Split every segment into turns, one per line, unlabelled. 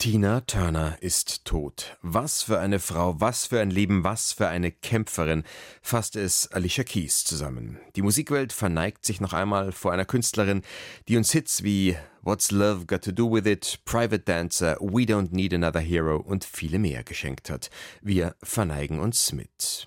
Tina Turner ist tot. Was für eine Frau, was für ein Leben, was für eine Kämpferin, fasst es Alicia Keys zusammen. Die Musikwelt verneigt sich noch einmal vor einer Künstlerin, die uns Hits wie What's Love Got to Do With It, Private Dancer, We Don't Need Another Hero und viele mehr geschenkt hat. Wir verneigen uns mit.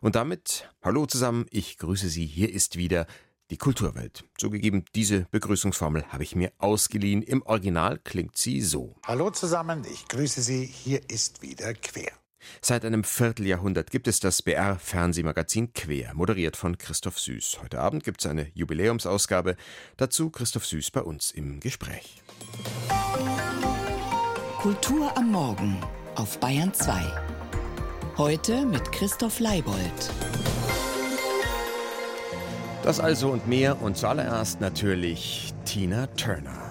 Und damit, hallo zusammen, ich grüße Sie, hier ist wieder die Kulturwelt. Zugegeben, diese Begrüßungsformel habe ich mir ausgeliehen. Im Original klingt sie so.
Hallo zusammen, ich grüße Sie. Hier ist wieder Quer.
Seit einem Vierteljahrhundert gibt es das BR-Fernsehmagazin Quer, moderiert von Christoph Süß. Heute Abend gibt es eine Jubiläumsausgabe. Dazu Christoph Süß bei uns im Gespräch.
Kultur am Morgen auf Bayern 2. Heute mit Christoph Leibold.
Das also und mehr und zuallererst natürlich Tina Turner.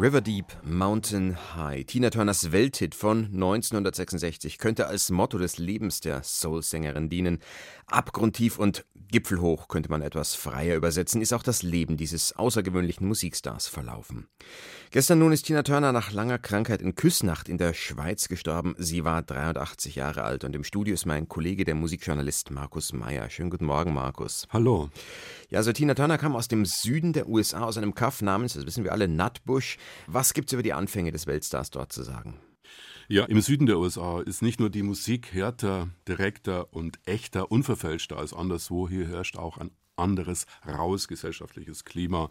River Deep, Mountain High. Tina Turners Welthit von 1966 könnte als Motto des Lebens der Soul-Sängerin dienen. Abgrundtief und Gipfelhoch könnte man etwas freier übersetzen, ist auch das Leben dieses außergewöhnlichen Musikstars verlaufen. Gestern nun ist Tina Turner nach langer Krankheit in Küssnacht in der Schweiz gestorben. Sie war 83 Jahre alt und im Studio ist mein Kollege, der Musikjournalist Markus Meyer. Schönen guten Morgen, Markus.
Hallo.
Ja, also Tina Turner kam aus dem Süden der USA, aus einem Kaff namens, das wissen wir alle, Nutbush. Was gibt's über die Anfänge des Weltstars dort zu sagen?
Ja, im Süden der USA ist nicht nur die Musik härter, direkter und echter, unverfälschter als anderswo. Hier herrscht auch ein anderes raues gesellschaftliches Klima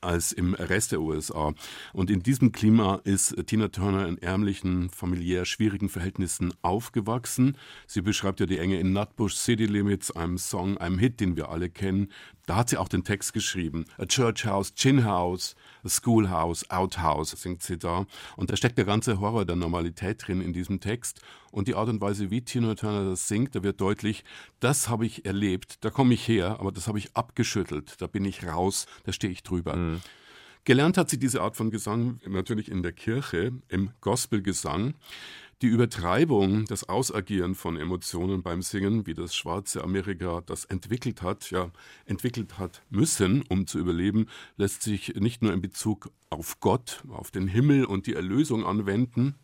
als im Rest der USA. Und in diesem Klima ist Tina Turner in ärmlichen, familiär schwierigen Verhältnissen aufgewachsen. Sie beschreibt ja die Enge in Nutbush City Limits, einem Song, einem Hit, den wir alle kennen. Da hat sie auch den Text geschrieben. A Church House, Chin House, Schoolhouse, Outhouse, singt sie da. Und da steckt der ganze Horror der Normalität drin in diesem Text. Und die Art und Weise, wie Tina Turner das singt, da wird deutlich, das habe ich erlebt, da komme ich her, aber das habe ich abgeschüttelt, da bin ich raus, da stehe ich drüber. Mhm. Gelernt hat sie diese Art von Gesang natürlich in der Kirche, im Gospelgesang. Die Übertreibung, das Ausagieren von Emotionen beim Singen, wie das schwarze Amerika das entwickelt hat, ja, entwickelt hat müssen, um zu überleben, lässt sich nicht nur in Bezug auf Gott, auf den Himmel und die Erlösung anwenden.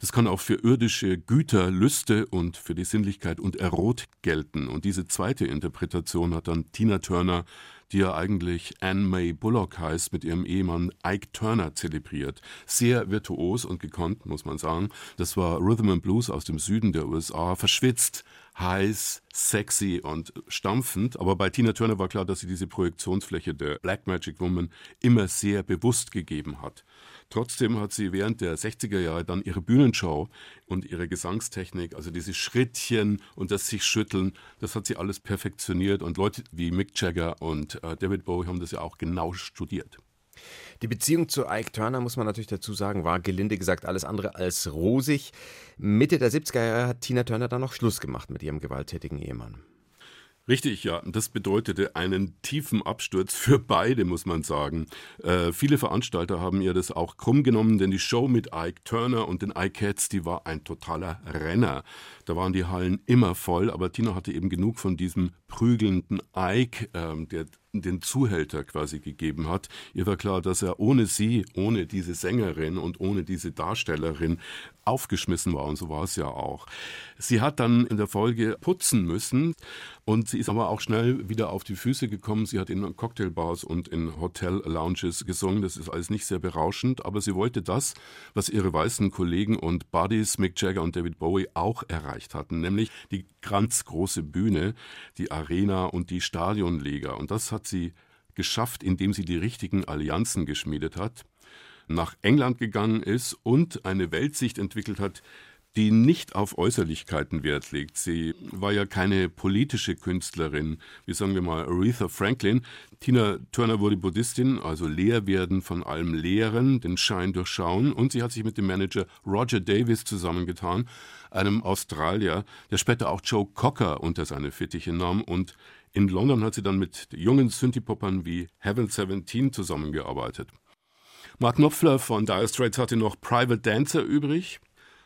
Das kann auch für irdische Güter, Lüste und für die Sinnlichkeit und Erot gelten. Und diese zweite Interpretation hat dann Tina Turner die ja eigentlich Anne May Bullock heißt, mit ihrem Ehemann Ike Turner zelebriert. Sehr virtuos und gekonnt, muss man sagen. Das war Rhythm and Blues aus dem Süden der USA, verschwitzt, heiß, sexy und stampfend. Aber bei Tina Turner war klar, dass sie diese Projektionsfläche der Black Magic Woman immer sehr bewusst gegeben hat. Trotzdem hat sie während der 60er Jahre dann ihre Bühnenshow und ihre Gesangstechnik, also diese Schrittchen und das sich schütteln, das hat sie alles perfektioniert und Leute wie Mick Jagger und äh, David Bowie haben das ja auch genau studiert.
Die Beziehung zu Ike Turner, muss man natürlich dazu sagen, war gelinde gesagt alles andere als rosig. Mitte der 70er Jahre hat Tina Turner dann noch Schluss gemacht mit ihrem gewalttätigen Ehemann.
Richtig, ja. Das bedeutete einen tiefen Absturz für beide, muss man sagen. Äh, viele Veranstalter haben ihr das auch krumm genommen, denn die Show mit Ike Turner und den Ike-Cats, die war ein totaler Renner. Da waren die Hallen immer voll, aber Tina hatte eben genug von diesem prügelnden Ike, äh, der den Zuhälter quasi gegeben hat. Ihr war klar, dass er ohne sie, ohne diese Sängerin und ohne diese Darstellerin aufgeschmissen war und so war es ja auch. Sie hat dann in der Folge putzen müssen und sie ist aber auch schnell wieder auf die Füße gekommen. Sie hat in Cocktailbars und in Hotel-Lounges gesungen. Das ist alles nicht sehr berauschend, aber sie wollte das, was ihre weißen Kollegen und Buddies Mick Jagger und David Bowie auch erreicht hatten, nämlich die ganz große Bühne, die Arena und die Stadionliga. Und das hat sie geschafft, indem sie die richtigen Allianzen geschmiedet hat, nach England gegangen ist und eine Weltsicht entwickelt hat, die nicht auf Äußerlichkeiten Wert legt. Sie war ja keine politische Künstlerin, wie sagen wir mal Aretha Franklin. Tina Turner wurde Buddhistin, also leer werden von allem Lehren, den Schein durchschauen und sie hat sich mit dem Manager Roger Davis zusammengetan, einem Australier, der später auch Joe Cocker unter seine Fittiche nahm und in London hat sie dann mit jungen Synthie-Poppern wie Heaven 17 zusammengearbeitet. Mark Knopfler von Dire Straits hatte noch Private Dancer übrig,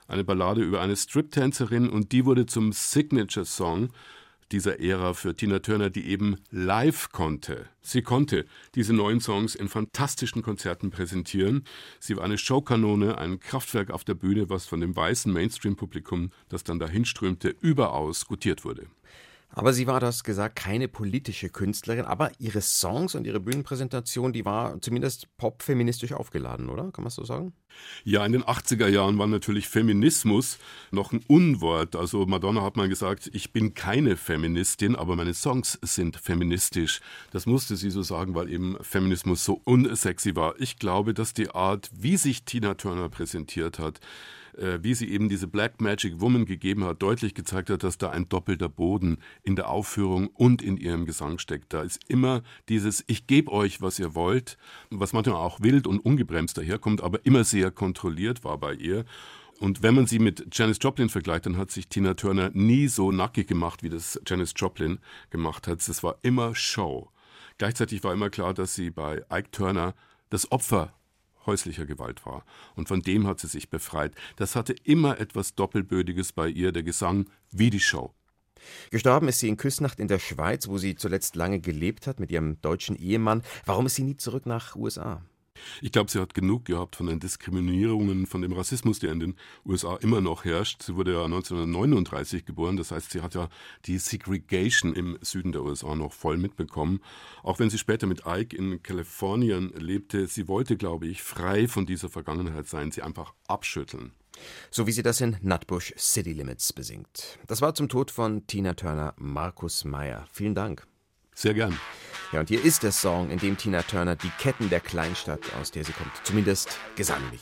eine Ballade über eine Strip-Tänzerin und die wurde zum Signature-Song dieser Ära für Tina Turner, die eben live konnte. Sie konnte diese neuen Songs in fantastischen Konzerten präsentieren. Sie war eine Showkanone, ein Kraftwerk auf der Bühne, was von dem weißen Mainstream-Publikum, das dann dahin strömte, überaus gutiert wurde.
Aber sie war, du hast gesagt, keine politische Künstlerin, aber ihre Songs und ihre Bühnenpräsentation, die war zumindest popfeministisch aufgeladen, oder? Kann man so sagen?
Ja, in den 80er Jahren war natürlich Feminismus noch ein Unwort. Also Madonna hat mal gesagt, ich bin keine Feministin, aber meine Songs sind feministisch. Das musste sie so sagen, weil eben Feminismus so unsexy war. Ich glaube, dass die Art, wie sich Tina Turner präsentiert hat, äh, wie sie eben diese Black Magic Woman gegeben hat, deutlich gezeigt hat, dass da ein doppelter Boden in der Aufführung und in ihrem Gesang steckt. Da ist immer dieses Ich gebe euch, was ihr wollt, was manchmal auch wild und ungebremst daherkommt, aber immer sehr kontrolliert war bei ihr. Und wenn man sie mit Janis Joplin vergleicht, dann hat sich Tina Turner nie so nackig gemacht, wie das Janis Joplin gemacht hat. Es war immer Show. Gleichzeitig war immer klar, dass sie bei Ike Turner das Opfer häuslicher Gewalt war. Und von dem hat sie sich befreit. Das hatte immer etwas Doppelbödiges bei ihr, der Gesang wie die Show.
Gestorben ist sie in Küsnacht in der Schweiz, wo sie zuletzt lange gelebt hat mit ihrem deutschen Ehemann. Warum ist sie nie zurück nach USA?
Ich glaube, sie hat genug gehabt von den Diskriminierungen, von dem Rassismus, der in den USA immer noch herrscht. Sie wurde ja 1939 geboren, das heißt, sie hat ja die Segregation im Süden der USA noch voll mitbekommen. Auch wenn sie später mit Ike in Kalifornien lebte, sie wollte, glaube ich, frei von dieser Vergangenheit sein, sie einfach abschütteln.
So wie sie das in Nutbush City Limits besingt. Das war zum Tod von Tina Turner Markus Meyer. Vielen Dank.
Sehr gern.
Ja, und hier ist der Song, in dem Tina Turner die Ketten der Kleinstadt, aus der sie kommt, zumindest gesanglich,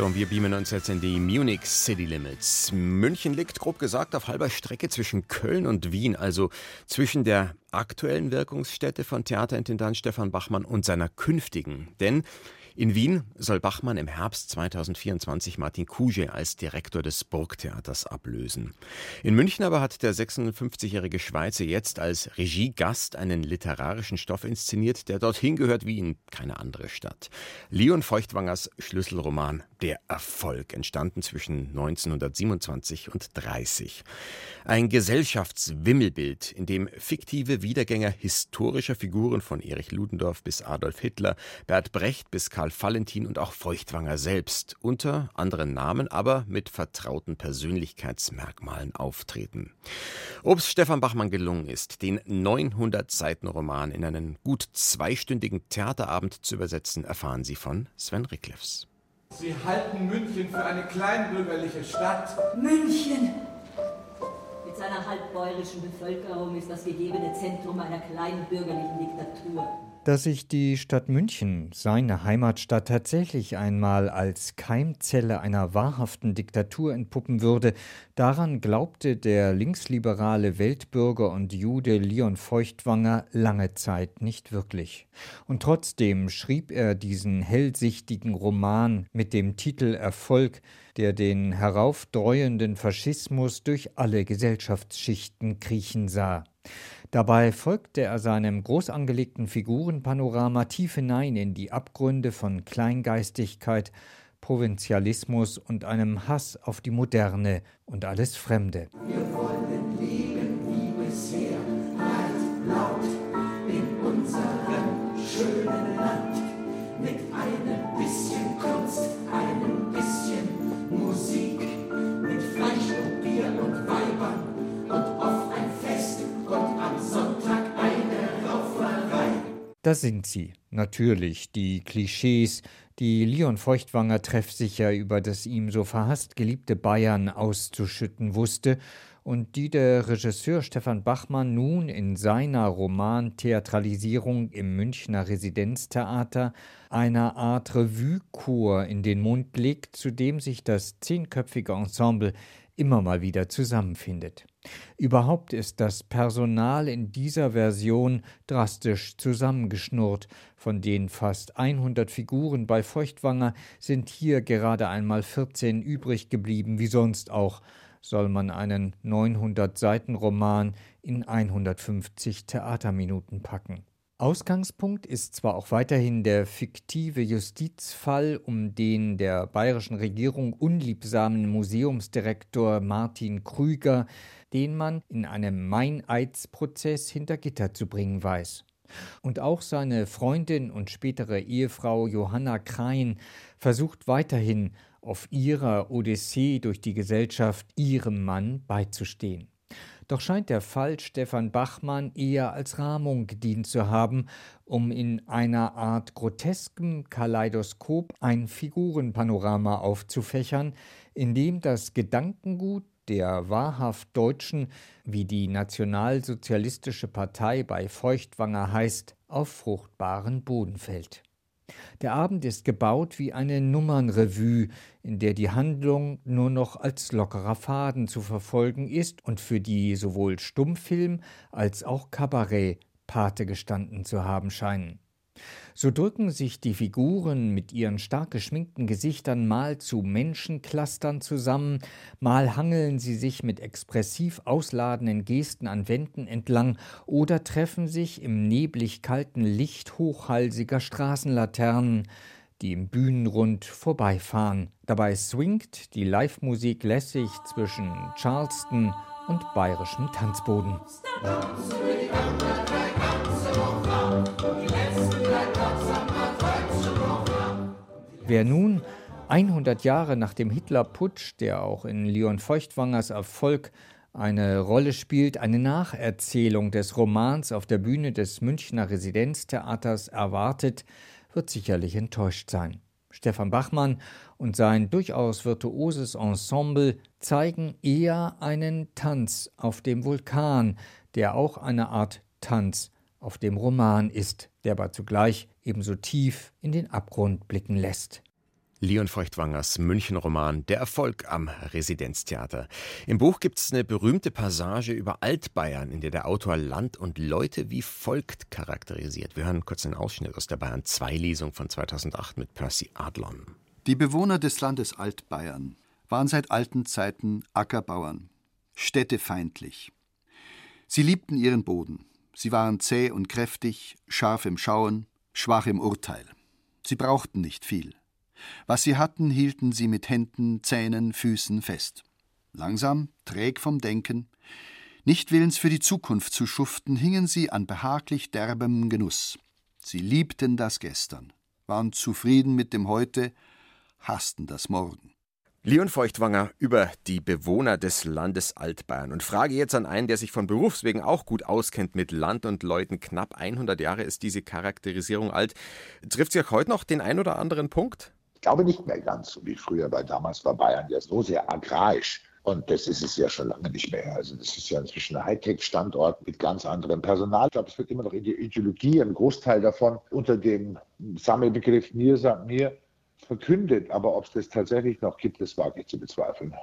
So, und wir beamen uns jetzt in die Munich City Limits. München liegt grob gesagt auf halber Strecke zwischen Köln und Wien, also zwischen der aktuellen Wirkungsstätte von Theaterintendant Stefan Bachmann und seiner künftigen. Denn in Wien soll Bachmann im Herbst 2024 Martin Kuge als Direktor des Burgtheaters ablösen. In München aber hat der 56-jährige Schweizer jetzt als Regiegast einen literarischen Stoff inszeniert, der dorthin gehört wie in keine andere Stadt. Leon Feuchtwangers Schlüsselroman Der Erfolg, entstanden zwischen 1927 und 30. Ein Gesellschaftswimmelbild, in dem fiktive Wiedergänger historischer Figuren von Erich Ludendorff bis Adolf Hitler, Bert Brecht bis Karl Valentin und auch Feuchtwanger selbst unter anderen Namen, aber mit vertrauten Persönlichkeitsmerkmalen auftreten. Ob es Stefan Bachmann gelungen ist, den 900 Seiten Roman in einen gut zweistündigen Theaterabend zu übersetzen, erfahren Sie von Sven Ricklefs.
Sie halten München für eine kleinbürgerliche Stadt.
München! Mit seiner halbbäuerischen Bevölkerung ist das gegebene Zentrum einer kleinbürgerlichen Diktatur.
Dass sich die Stadt München, seine Heimatstadt, tatsächlich einmal als Keimzelle einer wahrhaften Diktatur entpuppen würde, daran glaubte der linksliberale Weltbürger und Jude Leon Feuchtwanger lange Zeit nicht wirklich. Und trotzdem schrieb er diesen hellsichtigen Roman mit dem Titel Erfolg, der den heraufdreuenden Faschismus durch alle Gesellschaftsschichten kriechen sah. Dabei folgte er seinem groß angelegten Figurenpanorama tief hinein in die Abgründe von Kleingeistigkeit, Provinzialismus und einem Hass auf die Moderne und alles Fremde.
Wir wollen
Da sind sie, natürlich, die Klischees, die Leon Feuchtwanger treffsicher über das ihm so verhasst geliebte Bayern auszuschütten wusste. Und die der Regisseur Stefan Bachmann nun in seiner Romantheatralisierung im Münchner Residenztheater einer Art Revue-Chor in den Mund legt, zu dem sich das zehnköpfige Ensemble immer mal wieder zusammenfindet. Überhaupt ist das Personal in dieser Version drastisch zusammengeschnurrt. Von den fast 100 Figuren bei Feuchtwanger sind hier gerade einmal 14 übrig geblieben, wie sonst auch soll man einen 900 Seiten Roman in 150 Theaterminuten packen. Ausgangspunkt ist zwar auch weiterhin der fiktive Justizfall um den der bayerischen Regierung unliebsamen Museumsdirektor Martin Krüger, den man in einem Meineidsprozess hinter Gitter zu bringen weiß. Und auch seine Freundin und spätere Ehefrau Johanna Krein versucht weiterhin auf ihrer Odyssee durch die Gesellschaft ihrem Mann beizustehen. Doch scheint der Fall Stefan Bachmann eher als Rahmung gedient zu haben, um in einer Art groteskem Kaleidoskop ein Figurenpanorama aufzufächern, in dem das Gedankengut der wahrhaft Deutschen, wie die Nationalsozialistische Partei bei Feuchtwanger heißt, auf fruchtbaren Boden fällt. Der Abend ist gebaut wie eine Nummernrevue, in der die Handlung nur noch als lockerer Faden zu verfolgen ist und für die sowohl Stummfilm als auch Kabarett Pate gestanden zu haben scheinen. So drücken sich die Figuren mit ihren stark geschminkten Gesichtern mal zu Menschenclustern zusammen, mal hangeln sie sich mit expressiv ausladenden Gesten an Wänden entlang oder treffen sich im neblig kalten Licht hochhalsiger Straßenlaternen, die im Bühnenrund vorbeifahren. Dabei swingt die Live-Musik lässig zwischen Charleston und bayerischem Tanzboden. Wer nun 100 Jahre nach dem Hitlerputsch, der auch in Leon Feuchtwangers Erfolg eine Rolle spielt, eine Nacherzählung des Romans auf der Bühne des Münchner Residenztheaters erwartet, wird sicherlich enttäuscht sein. Stefan Bachmann und sein durchaus virtuoses Ensemble zeigen eher einen Tanz auf dem Vulkan, der auch eine Art Tanz auf dem Roman ist, der aber zugleich ebenso tief in den Abgrund blicken lässt.
Leon Feuchtwangers München-Roman Der Erfolg am Residenztheater. Im Buch gibt es eine berühmte Passage über Altbayern, in der der Autor Land und Leute wie folgt charakterisiert. Wir hören kurz einen Ausschnitt aus der Bayern 2 Lesung von 2008 mit Percy Adlon.
Die Bewohner des Landes Altbayern waren seit alten Zeiten Ackerbauern, städtefeindlich. Sie liebten ihren Boden. Sie waren zäh und kräftig, scharf im Schauen, schwach im Urteil. Sie brauchten nicht viel. Was sie hatten, hielten sie mit Händen, Zähnen, Füßen fest. Langsam, träg vom Denken, nicht willens für die Zukunft zu schuften, hingen sie an behaglich derbem Genuss. Sie liebten das Gestern, waren zufrieden mit dem Heute, hassten das Morgen.
Leon Feuchtwanger über die Bewohner des Landes Altbayern und frage jetzt an einen, der sich von Berufswegen auch gut auskennt mit Land und Leuten. Knapp 100 Jahre ist diese Charakterisierung alt. Trifft sie auch heute noch den ein oder anderen Punkt?
Ich glaube nicht mehr ganz so wie früher, weil damals war Bayern ja so sehr agrarisch. Und das ist es ja schon lange nicht mehr. Also das ist ja inzwischen ein Hightech-Standort mit ganz anderem Personal. Ich glaube, es wird immer noch in der Ideologie, ein Großteil davon unter dem Sammelbegriff mir sagt mir verkündet. Aber ob es das tatsächlich noch gibt, das wage ich zu bezweifeln.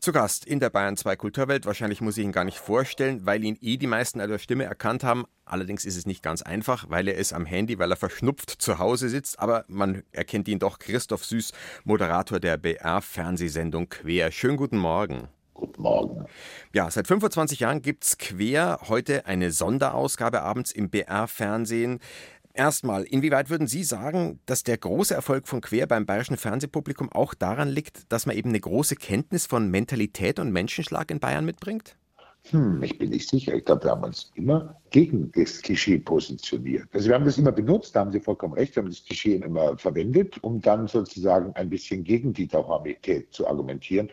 Zu Gast in der Bayern 2 Kulturwelt. Wahrscheinlich muss ich ihn gar nicht vorstellen, weil ihn eh die meisten an der Stimme erkannt haben. Allerdings ist es nicht ganz einfach, weil er ist am Handy, weil er verschnupft zu Hause sitzt. Aber man erkennt ihn doch. Christoph Süß, Moderator der BR-Fernsehsendung Quer. Schönen guten Morgen.
Guten Morgen.
Ja, seit 25 Jahren gibt es Quer. Heute eine Sonderausgabe abends im BR-Fernsehen. Erstmal, inwieweit würden Sie sagen, dass der große Erfolg von Quer beim bayerischen Fernsehpublikum auch daran liegt, dass man eben eine große Kenntnis von Mentalität und Menschenschlag in Bayern mitbringt?
Hm, ich bin nicht sicher. Ich glaube, wir haben uns immer gegen das Klischee positioniert. Also wir haben das immer benutzt, da haben Sie vollkommen recht, wir haben das Klischee immer verwendet, um dann sozusagen ein bisschen gegen die Normalität zu argumentieren.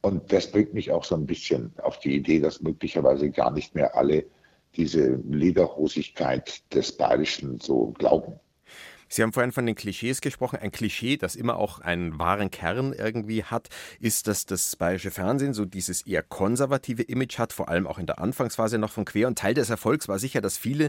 Und das bringt mich auch so ein bisschen auf die Idee, dass möglicherweise gar nicht mehr alle diese Lederhosigkeit des Bayerischen so glauben.
Sie haben vorhin von den Klischees gesprochen. Ein Klischee, das immer auch einen wahren Kern irgendwie hat, ist, dass das bayerische Fernsehen so dieses eher konservative Image hat, vor allem auch in der Anfangsphase noch von Quer. Und Teil des Erfolgs war sicher, dass viele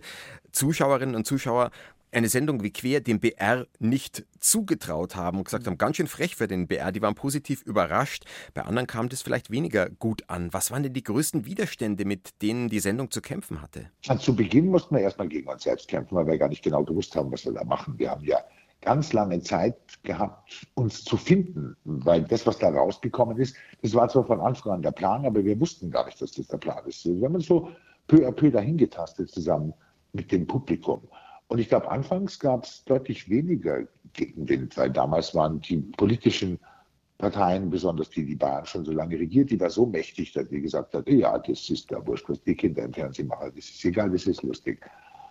Zuschauerinnen und Zuschauer eine Sendung wie Quer dem BR nicht zugetraut haben und gesagt haben, ganz schön frech für den BR, die waren positiv überrascht. Bei anderen kam das vielleicht weniger gut an. Was waren denn die größten Widerstände, mit denen die Sendung zu kämpfen hatte?
Zu Beginn mussten wir erstmal gegen uns selbst kämpfen, weil wir gar nicht genau gewusst haben, was wir da machen. Wir haben ja ganz lange Zeit gehabt, uns zu finden, weil das, was da rausgekommen ist, das war zwar von Anfang an der Plan, aber wir wussten gar nicht, dass das der Plan ist. Wir haben uns so peu à peu dahin getastet zusammen mit dem Publikum. Und ich glaube, anfangs gab es deutlich weniger Gegenwind, weil damals waren die politischen Parteien, besonders die, die Bayern schon so lange regiert, die war so mächtig, dass die gesagt hat, ja, das ist der wurscht, was die Kinder im Fernsehen machen, das ist egal, das ist lustig.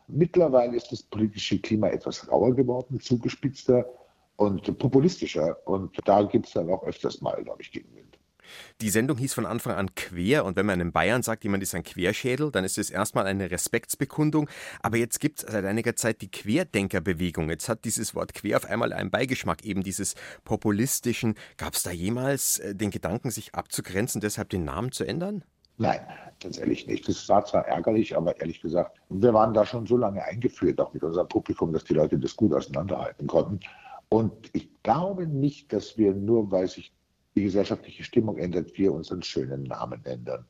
Mittlerweile ist das politische Klima etwas rauer geworden, zugespitzter und populistischer. Und da gibt es dann auch öfters mal, glaube ich, Gegenwind.
Die Sendung hieß von Anfang an quer und wenn man in Bayern sagt, jemand ist ein Querschädel, dann ist es erstmal eine Respektsbekundung. Aber jetzt gibt es seit einiger Zeit die Querdenkerbewegung. Jetzt hat dieses Wort quer auf einmal einen Beigeschmack, eben dieses populistischen. Gab es da jemals äh, den Gedanken, sich abzugrenzen, deshalb den Namen zu ändern?
Nein, tatsächlich nicht. Das war zwar ärgerlich, aber ehrlich gesagt, wir waren da schon so lange eingeführt, auch mit unserem Publikum, dass die Leute das gut auseinanderhalten konnten. Und ich glaube nicht, dass wir nur, weil sich die gesellschaftliche Stimmung ändert, wir unseren schönen Namen ändern.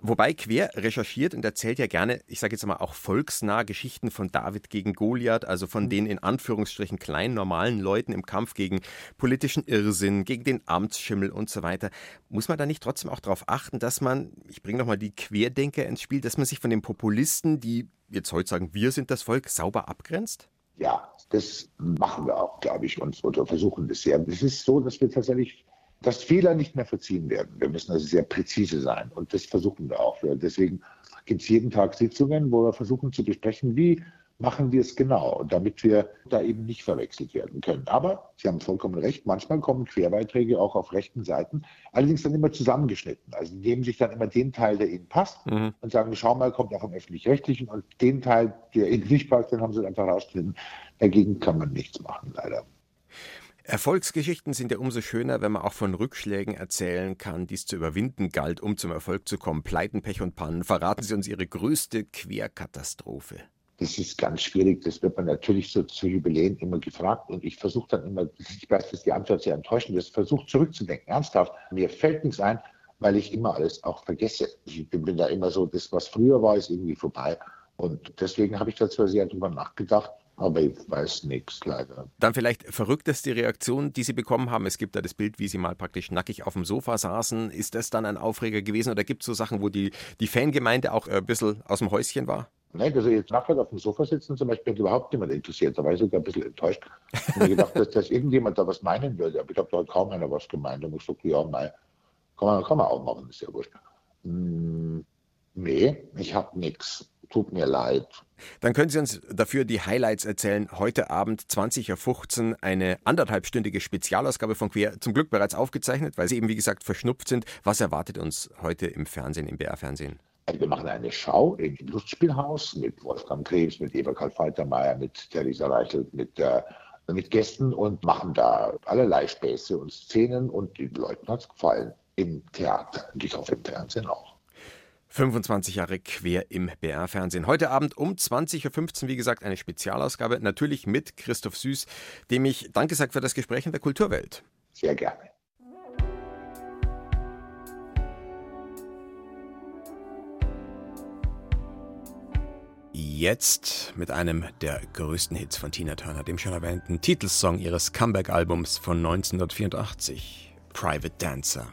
Wobei Quer recherchiert und erzählt ja gerne, ich sage jetzt mal auch volksnah Geschichten von David gegen Goliath, also von mhm. den in Anführungsstrichen kleinen normalen Leuten im Kampf gegen politischen Irrsinn, gegen den Amtsschimmel und so weiter. Muss man da nicht trotzdem auch darauf achten, dass man, ich bringe nochmal die Querdenker ins Spiel, dass man sich von den Populisten, die jetzt heute sagen, wir sind das Volk, sauber abgrenzt?
Ja, das machen wir auch, glaube ich, und, oder versuchen das sehr. Es ist so, dass wir tatsächlich dass Fehler nicht mehr verziehen werden. Wir müssen also sehr präzise sein und das versuchen wir auch. Deswegen gibt es jeden Tag Sitzungen, wo wir versuchen zu besprechen, wie machen wir es genau, damit wir da eben nicht verwechselt werden können. Aber Sie haben vollkommen recht, manchmal kommen Querbeiträge auch auf rechten Seiten, allerdings dann immer zusammengeschnitten. Also nehmen sich dann immer den Teil, der ihnen passt mhm. und sagen, schau mal, kommt auch im öffentlich-rechtlichen und den Teil, der ihnen nicht passt, den haben sie einfach rausgeschnitten. Dagegen kann man nichts machen, leider.
Erfolgsgeschichten sind ja umso schöner, wenn man auch von Rückschlägen erzählen kann, die es zu überwinden galt, um zum Erfolg zu kommen. Pleiten, Pech und Pannen. Verraten Sie uns Ihre größte Querkatastrophe.
Das ist ganz schwierig. Das wird man natürlich so zu Jubiläen immer gefragt. Und ich versuche dann immer, ich weiß, dass die Antwort sehr enttäuschend ist, versuche zurückzudenken, ernsthaft. Mir fällt nichts ein, weil ich immer alles auch vergesse. Ich bin da immer so, das, was früher war, ist irgendwie vorbei. Und deswegen habe ich da zwar sehr drüber nachgedacht, aber ich weiß nichts leider.
Dann vielleicht verrückteste Reaktion, die Sie bekommen haben. Es gibt da das Bild, wie Sie mal praktisch nackig auf dem Sofa saßen. Ist das dann ein Aufreger gewesen oder gibt es so Sachen, wo die, die Fangemeinde auch ein bisschen aus dem Häuschen war?
Nein, also jetzt nachher auf dem Sofa sitzen zum Beispiel hat überhaupt niemand interessiert. Da war ich sogar ein bisschen enttäuscht. Ich habe gedacht, dass, dass, irgendjemand da was meinen würde. Aber ich habe da kaum einer was gemeint. Da habe ich gesagt, ja, nein, kann man, kann man auch machen, ist ja wurscht. Hm, nee, ich habe nichts. Tut mir leid.
Dann können Sie uns dafür die Highlights erzählen. Heute Abend 20.15 Uhr eine anderthalbstündige Spezialausgabe von Quer, zum Glück bereits aufgezeichnet, weil Sie eben, wie gesagt, verschnupft sind. Was erwartet uns heute im Fernsehen, im BR-Fernsehen?
Wir machen eine Schau im Lustspielhaus mit Wolfgang Krebs, mit Eva Karl Faltermeier, mit Theresa Reichelt, mit, äh, mit Gästen und machen da allerlei Späße und Szenen und den Leuten hat es gefallen. Im Theater und ich hoffe im Fernsehen auch.
25 Jahre quer im BR-Fernsehen. Heute Abend um 20.15 Uhr, wie gesagt, eine Spezialausgabe. Natürlich mit Christoph Süß, dem ich Danke sage für das Gespräch in der Kulturwelt.
Sehr gerne.
Jetzt mit einem der größten Hits von Tina Turner, dem schon erwähnten Titelsong ihres Comeback-Albums von 1984, Private Dancer.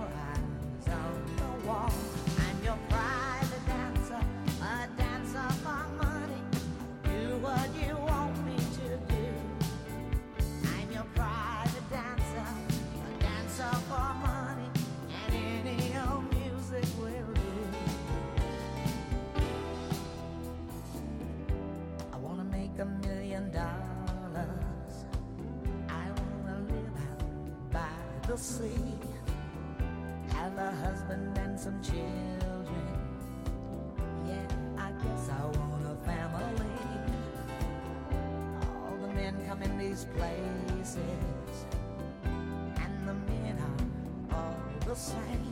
little sea. Have a husband and some children. Yeah, I guess I want a family. All the men come in these places, and the men are all the same.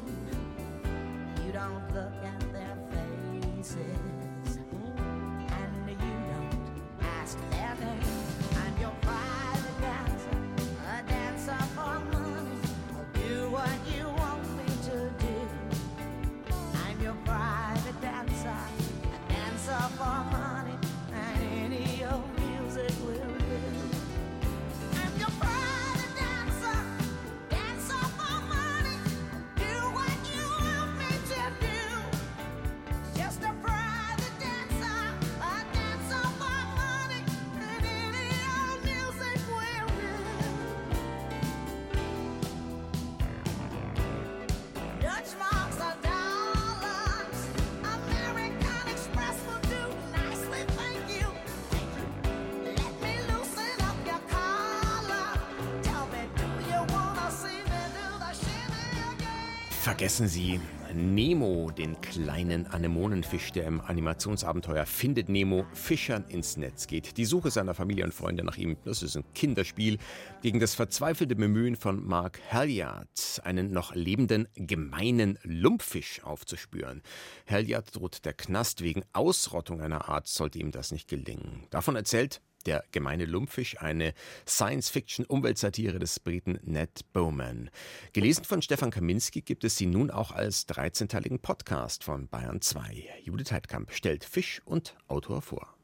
Vergessen Sie Nemo, den kleinen Anemonenfisch, der im Animationsabenteuer Findet Nemo Fischern ins Netz geht. Die Suche seiner Familie und Freunde nach ihm, das ist ein Kinderspiel gegen das verzweifelte Bemühen von Mark Halliard, einen noch lebenden, gemeinen Lumpfisch aufzuspüren. Halliard droht der Knast wegen Ausrottung einer Art, sollte ihm das nicht gelingen. Davon erzählt der gemeine Lumpfisch, eine Science-Fiction-Umweltsatire des Briten Ned Bowman. Gelesen von Stefan Kaminski gibt es sie nun auch als 13-teiligen Podcast von Bayern 2. Judith Heidkamp stellt Fisch und Autor vor.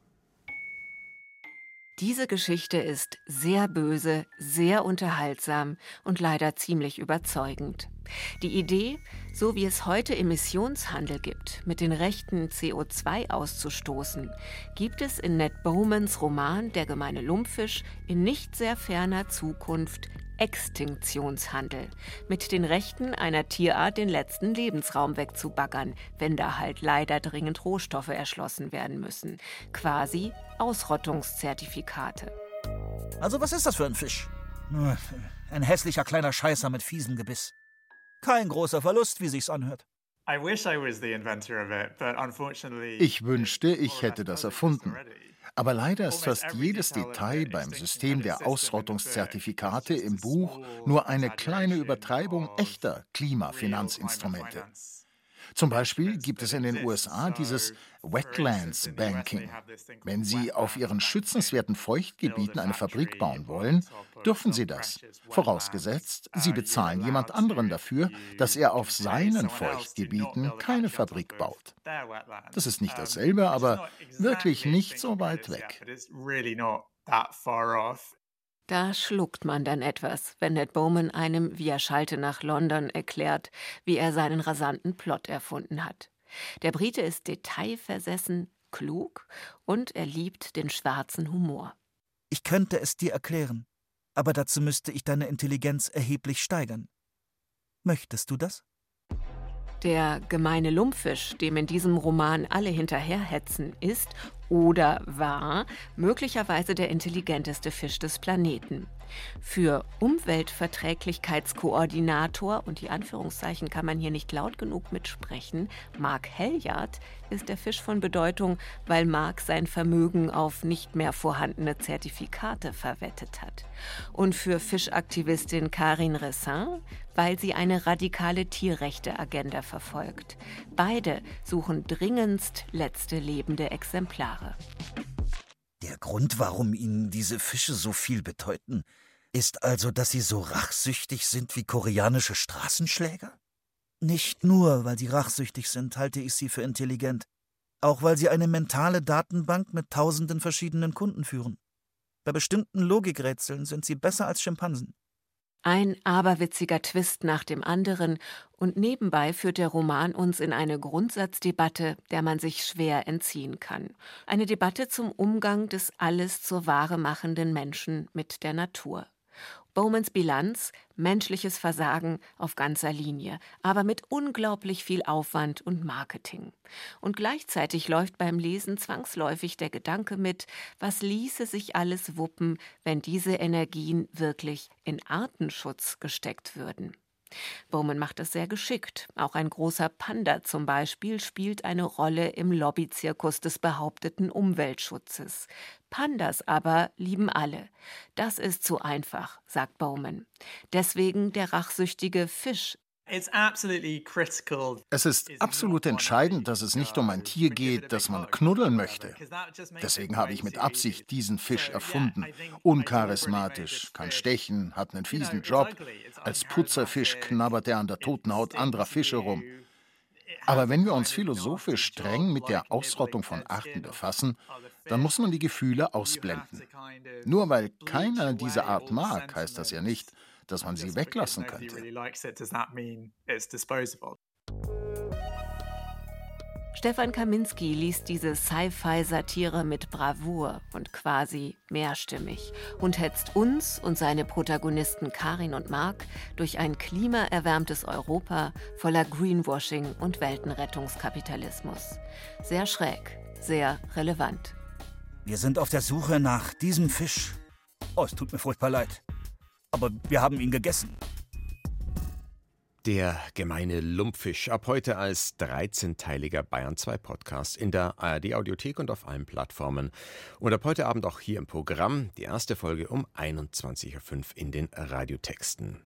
Diese Geschichte ist sehr böse, sehr unterhaltsam und leider ziemlich überzeugend. Die Idee, so wie es heute Emissionshandel gibt, mit den Rechten CO2 auszustoßen, gibt es in Ned Bowmans Roman Der gemeine Lumpfisch in nicht sehr ferner Zukunft Extinktionshandel, mit den Rechten einer Tierart den letzten Lebensraum wegzubaggern, wenn da halt leider dringend Rohstoffe erschlossen werden müssen. Quasi Ausrottungszertifikate.
Also was ist das für ein Fisch? Ein hässlicher kleiner Scheißer mit fiesem Gebiss. Kein großer Verlust, wie sich's anhört.
Ich wünschte, ich hätte das erfunden. Aber leider ist fast jedes Detail beim System der Ausrottungszertifikate im Buch nur eine kleine Übertreibung echter Klimafinanzinstrumente. Zum Beispiel gibt es in den USA dieses Wetlands Banking. Wenn Sie auf Ihren schützenswerten Feuchtgebieten eine Fabrik bauen wollen, dürfen Sie das, vorausgesetzt, Sie bezahlen jemand anderen dafür, dass er auf seinen Feuchtgebieten keine Fabrik baut. Das ist nicht dasselbe, aber wirklich nicht so weit weg.
Da schluckt man dann etwas, wenn Ned Bowman einem via Schalte nach London erklärt, wie er seinen rasanten Plot erfunden hat. Der Brite ist detailversessen, klug und er liebt den schwarzen Humor.
Ich könnte es dir erklären, aber dazu müsste ich deine Intelligenz erheblich steigern. Möchtest du das?
Der gemeine Lumpfisch, dem in diesem Roman alle hinterherhetzen, ist oder war möglicherweise der intelligenteste Fisch des Planeten. Für Umweltverträglichkeitskoordinator, und die Anführungszeichen kann man hier nicht laut genug mitsprechen, Mark Helyard, ist der Fisch von Bedeutung, weil Mark sein Vermögen auf nicht mehr vorhandene Zertifikate verwettet hat. Und für Fischaktivistin Karin Ressin, weil sie eine radikale Tierrechte-Agenda verfolgt. Beide suchen dringendst letzte lebende Exemplare.
Der Grund, warum Ihnen diese Fische so viel bedeuten, ist also, dass sie so rachsüchtig sind wie koreanische Straßenschläger? Nicht nur, weil sie rachsüchtig sind, halte ich sie für intelligent. Auch weil sie eine mentale Datenbank mit tausenden verschiedenen Kunden führen. Bei bestimmten Logikrätseln sind sie besser als Schimpansen.
Ein aberwitziger Twist nach dem anderen, und nebenbei führt der Roman uns in eine Grundsatzdebatte, der man sich schwer entziehen kann. Eine Debatte zum Umgang des alles zur Ware machenden Menschen mit der Natur. Bowmans Bilanz menschliches Versagen auf ganzer Linie, aber mit unglaublich viel Aufwand und Marketing. Und gleichzeitig läuft beim Lesen zwangsläufig der Gedanke mit, was ließe sich alles wuppen, wenn diese Energien wirklich in Artenschutz gesteckt würden. Bowman macht es sehr geschickt. Auch ein großer Panda zum Beispiel spielt eine Rolle im Lobbyzirkus des behaupteten Umweltschutzes. Pandas aber lieben alle. Das ist zu einfach, sagt Bowman. Deswegen der rachsüchtige Fisch
es ist absolut entscheidend, dass es nicht um ein Tier geht, das man knuddeln möchte. Deswegen habe ich mit Absicht diesen Fisch erfunden. Uncharismatisch, kann stechen, hat einen fiesen Job. Als Putzerfisch knabbert er an der toten Haut anderer Fische rum. Aber wenn wir uns philosophisch streng mit der Ausrottung von Arten befassen, dann muss man die Gefühle ausblenden. Nur weil keiner diese Art mag, heißt das ja nicht, dass man sie weglassen könnte.
Stefan Kaminski liest diese Sci-Fi-Satire mit Bravour und quasi mehrstimmig und hetzt uns und seine Protagonisten Karin und Mark durch ein klimaerwärmtes Europa voller Greenwashing und Weltenrettungskapitalismus. Sehr schräg, sehr relevant.
Wir sind auf der Suche nach diesem Fisch. Oh, es tut mir furchtbar leid aber wir haben ihn gegessen.
Der gemeine Lumpfisch, ab heute als 13-teiliger Bayern 2 Podcast in der ARD Audiothek und auf allen Plattformen. Und ab heute Abend auch hier im Programm, die erste Folge um 21.05 Uhr in den Radiotexten.